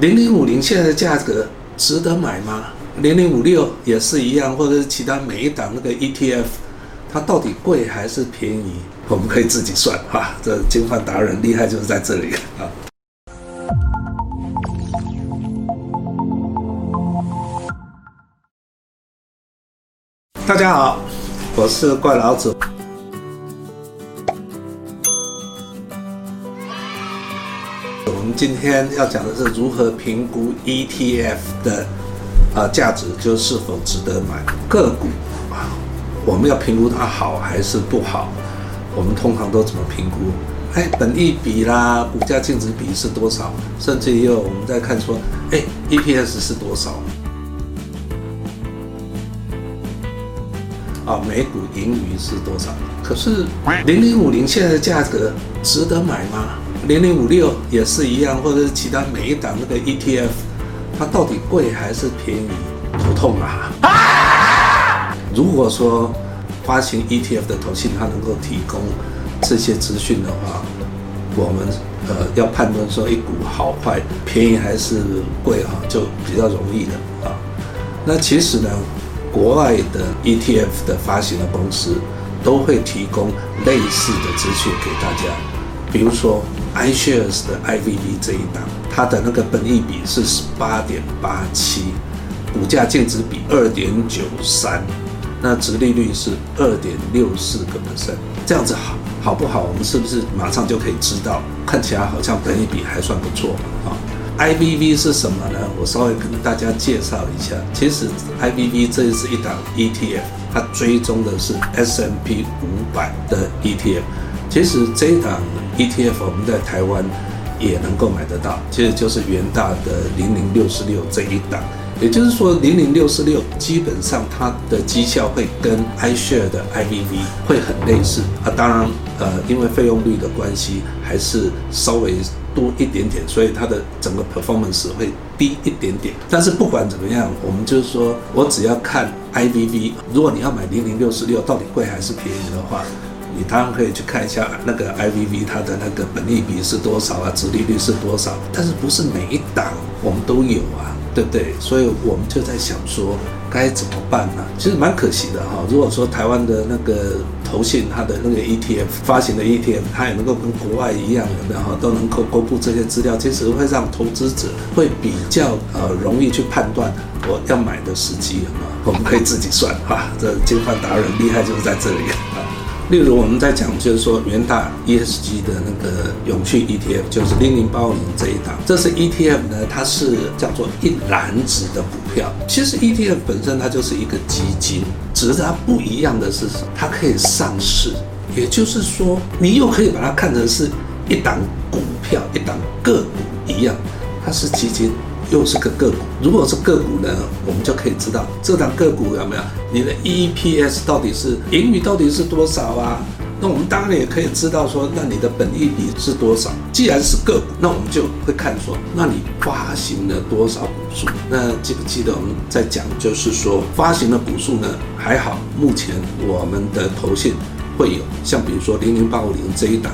零零五零现在的价格值得买吗？零零五六也是一样，或者是其他每一档那个 ETF，它到底贵还是便宜？我们可以自己算哈。这金饭达人厉害就是在这里啊。大家好，我是怪老子。今天要讲的是如何评估 ETF 的啊价值，就是否值得买个股啊？我们要评估它好还是不好？我们通常都怎么评估？哎，本益比啦，股价净值比是多少？甚至也有我们在看说，哎，EPS 是多少？啊，每股盈余是多少？可是零零五零现在的价格值得买吗？零零五六也是一样，或者是其他每一档那个 ETF，它到底贵还是便宜？头痛啊！如果说发行 ETF 的投信它能够提供这些资讯的话，我们呃要判断说一股好坏、便宜还是贵哈，就比较容易了啊。那其实呢，国外的 ETF 的发行的公司都会提供类似的资讯给大家，比如说。iShares 的 IVV 这一档，它的那个本益比是十八点八七，股价净值比二点九三，那殖利率是二点六四个 percent，这样子好好不好？我们是不是马上就可以知道？看起来好像本益比还算不错啊。IVV 是什么呢？我稍微跟大家介绍一下。其实 IVV 这是一档 ETF，它追踪的是 S&P 五百的 ETF。其实这一档 ETF 我们在台湾也能够买得到，其实就是元大的零零六四六这一档，也就是说零零六四六基本上它的绩效会跟 iShare 的 IVV 会很类似啊，当然呃因为费用率的关系还是稍微多一点点，所以它的整个 performance 会低一点点。但是不管怎么样，我们就是说我只要看 IVV，如果你要买零零六四六到底贵还是便宜的话。你当然可以去看一下那个 IVV 它的那个本利比是多少啊，殖利率是多少，但是不是每一档我们都有啊，对不对？所以我们就在想说该怎么办呢？其实蛮可惜的哈。如果说台湾的那个投信它的那个 ETF 发行的 ETF，它也能够跟国外一样，有没有哈，都能够公布这些资料，其实会让投资者会比较呃容易去判断我要买的时机，有没有？我们可以自己算哈，这金饭达人厉害就是在这里。例如我们在讲，就是说元大 ESG 的那个永续 ETF，就是零零八五零这一档，这是 ETF 呢，它是叫做一篮子的股票。其实 ETF 本身它就是一个基金，只是它不一样的是，它可以上市，也就是说，你又可以把它看成是一档股票，一档个股一样，它是基金。又是个个股，如果是个股呢，我们就可以知道这档个股有没有你的 EPS 到底是盈余到底是多少啊？那我们当然也可以知道说，那你的本益比是多少？既然是个股，那我们就会看说，那你发行了多少股数？那记不记得我们在讲，就是说发行的股数呢？还好，目前我们的投信会有，像比如说零零八五零这一档。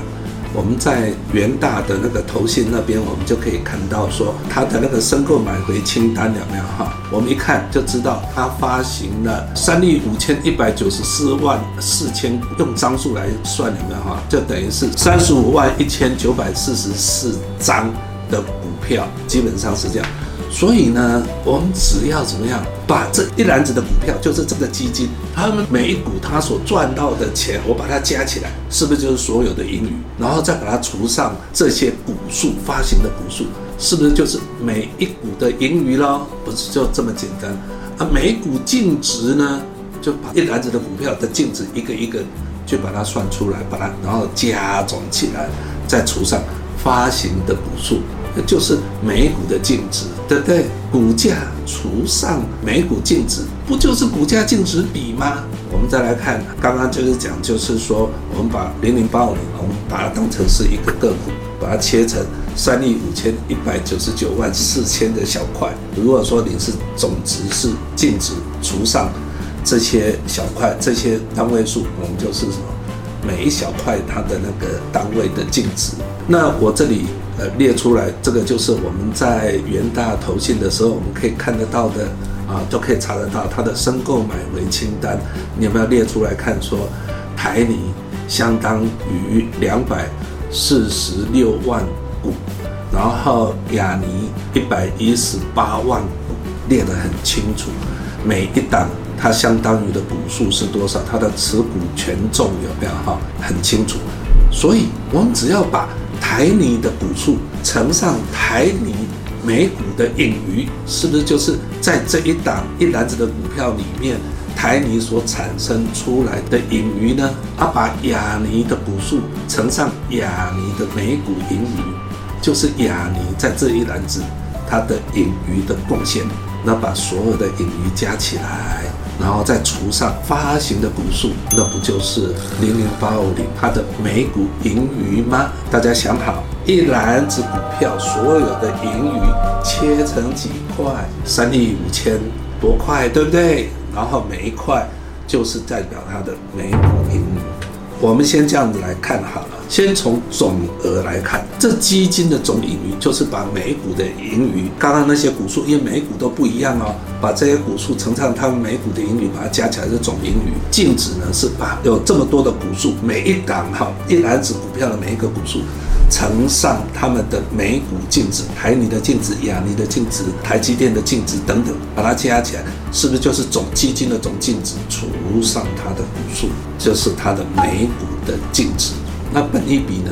我们在元大的那个投信那边，我们就可以看到说，他的那个申购买回清单有没有哈？我们一看就知道，他发行了三亿五千一百九十四万四千，用张数来算有没有哈？就等于是三十五万一千九百四十四张的股票，基本上是这样。所以呢，我们只要怎么样，把这一篮子的股票，就是这个基金，他们每一股他所赚到的钱，我把它加起来，是不是就是所有的盈余？然后再把它除上这些股数发行的股数，是不是就是每一股的盈余咯？不是就这么简单啊？每股净值呢，就把一篮子的股票的净值一个一个就把它算出来，把它然后加总起来，再除上发行的股数。就是每股的净值，对不对？股价除上每股净值，不就是股价净值比吗？我们再来看，刚刚就是讲，就是说，我们把零零八五零，我们把它当成是一个个股，把它切成三亿五千一百九十九万四千的小块。如果说你是总值是净值除上这些小块，这些单位数，我们就是什么？每一小块它的那个单位的净值。那我这里呃列出来，这个就是我们在元大投信的时候，我们可以看得到的啊，都可以查得到它的申购买回清单。你有没有列出来看？说台泥相当于两百四十六万股，然后亚泥一百一十八万股，列得很清楚。每一档它相当于的股数是多少？它的持股权重有没有？哈，很清楚。所以我们只要把台泥的股数乘上台泥每股的盈余，是不是就是在这一档一篮子的股票里面，台泥所产生出来的盈余呢？啊，把亚泥的股数乘上亚泥的每股盈余，就是亚泥在这一篮子它的盈余的贡献。那把所有的盈余加起来，然后再除上发行的股数，那不就是零零八五零它的每股盈余吗？大家想好，一篮子股票所有的盈余切成几块，三亿五千多块，对不对？然后每一块就是代表它的每股盈余。我们先这样子来看好了。先从总额来看，这基金的总盈余就是把每股的盈余，刚刚那些股数，因为每股都不一样哦，把这些股数乘上它们每股的盈余，把它加起来是总盈余。净值呢是把有这么多的股数，每一档哈一篮子股票的每一个股数乘上他们的每股净值，台泥的净值、亚尼的净值、台积电的净值等等，把它加起来，是不是就是总基金的总净值除上它的股数，就是它的每股的净值。那本益比呢？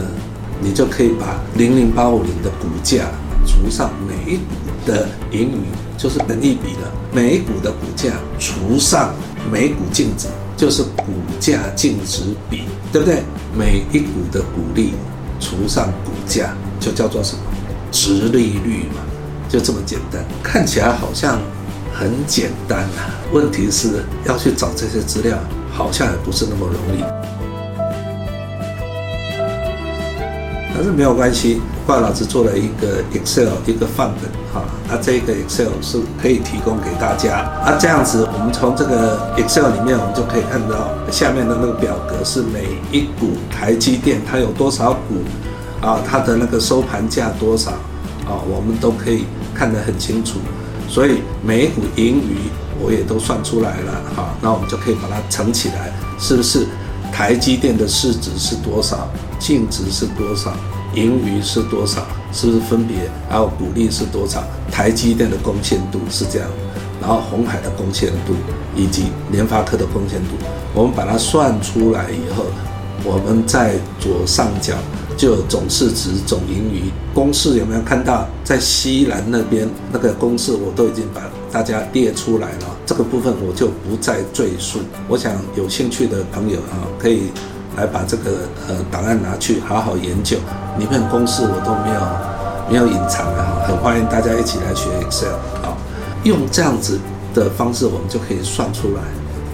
你就可以把零零八五零的股价除上每一股的盈余，就是本益比的每一股的股价除上每股净值，就是股价净值比，对不对？每一股的股利除上股价，就叫做什么？值利率嘛，就这么简单。看起来好像很简单啊，问题是要去找这些资料，好像也不是那么容易。但是没有关系，怪老师做了一个 Excel 一个范本哈，那这个 Excel 是可以提供给大家。那这样子，我们从这个 Excel 里面，我们就可以看到下面的那个表格是每一股台积电它有多少股啊，它的那个收盘价多少啊，我们都可以看得很清楚。所以每一股盈余我也都算出来了哈，那我们就可以把它乘起来，是不是？台积电的市值是多少？净值是多少？盈余是多少？是不是分别？还有股利是多少？台积电的贡献度是这样，然后鸿海的贡献度以及联发科的贡献度，我们把它算出来以后，我们在左上角就有总市值、总盈余公式，有没有看到？在西南那边那个公式我都已经把大家列出来了。这个部分我就不再赘述。我想有兴趣的朋友啊，可以来把这个呃档案拿去好好研究。里面公式我都没有没有隐藏的哈，很欢迎大家一起来学 Excel 啊。用这样子的方式，我们就可以算出来。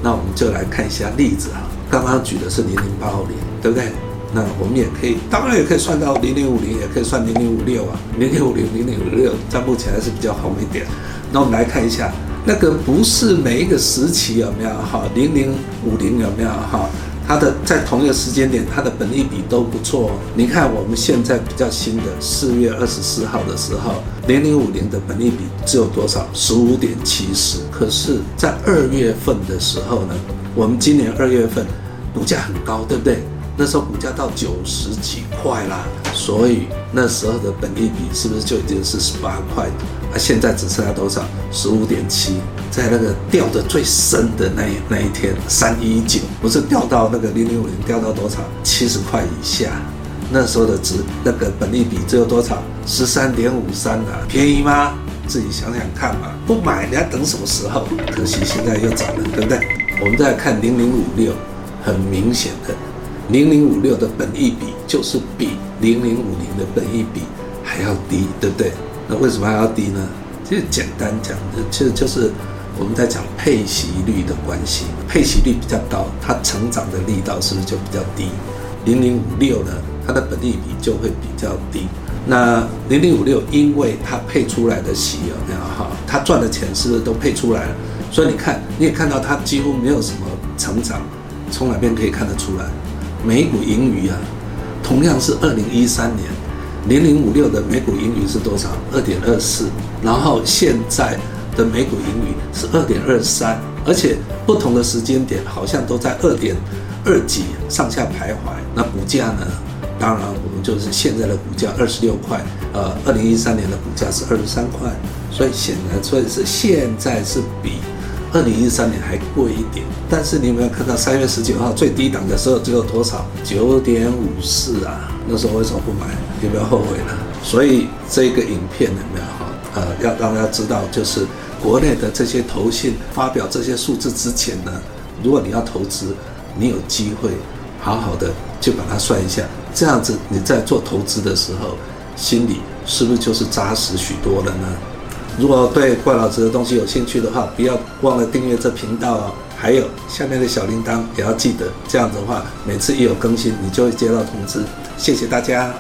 那我们就来看一下例子哈。刚刚举的是零零八五零，对不对？那我们也可以，当然也可以算到零零五零，也可以算零零五六啊。零零五零、零零五六，在目前还是比较红一点。那我们来看一下。那个不是每一个时期有没有哈？零零五零有没有哈？它的在同一个时间点，它的本益比都不错。哦你看我们现在比较新的四月二十四号的时候，零零五零的本益比只有多少？十五点七十。可是，在二月份的时候呢，我们今年二月份股价很高，对不对？那时候股价到九十几块啦，所以那时候的本益比是不是就已经是十八块？啊，现在只剩下多少？十五点七，在那个掉的最深的那那一天，三一九，不是掉到那个零零五零掉到多少？七十块以下，那时候的值那个本益比只有多少？十三点五三啊，便宜吗？自己想想看嘛，不买你要等什么时候？可惜现在又涨了，对不对？我们再来看零零五六，很明显的。零零五六的本益比就是比零零五零的本益比还要低，对不对？那为什么还要低呢？其实简单讲，其实就是我们在讲配息率的关系。配息率比较高，它成长的力道是不是就比较低？零零五六呢，它的本益比就会比较低。那零零五六，因为它配出来的息有没有哈？它赚的钱是不是都配出来了？所以你看，你也看到它几乎没有什么成长，从哪边可以看得出来？每股盈余啊，同样是二零一三年，零零五六的每股盈余是多少？二点二四。然后现在的每股盈余是二点二三，而且不同的时间点好像都在二点二几上下徘徊。那股价呢？当然，我们就是现在的股价二十六块，呃，二零一三年的股价是二十三块，所以显然，所以是现在是比二零一三年还贵一点。但是你有没有看到三月十九号最低档的时候只有多少？九点五四啊！那时候为什么不买？有没有后悔呢？所以这个影片有没有哈？呃，要让大家知道，就是国内的这些投信发表这些数字之前呢，如果你要投资，你有机会好好的就把它算一下。这样子你在做投资的时候，心里是不是就是扎实许多了呢？如果对怪老子的东西有兴趣的话，不要忘了订阅这频道哦。还有下面的小铃铛也要记得，这样的话，每次一有更新，你就会接到通知。谢谢大家。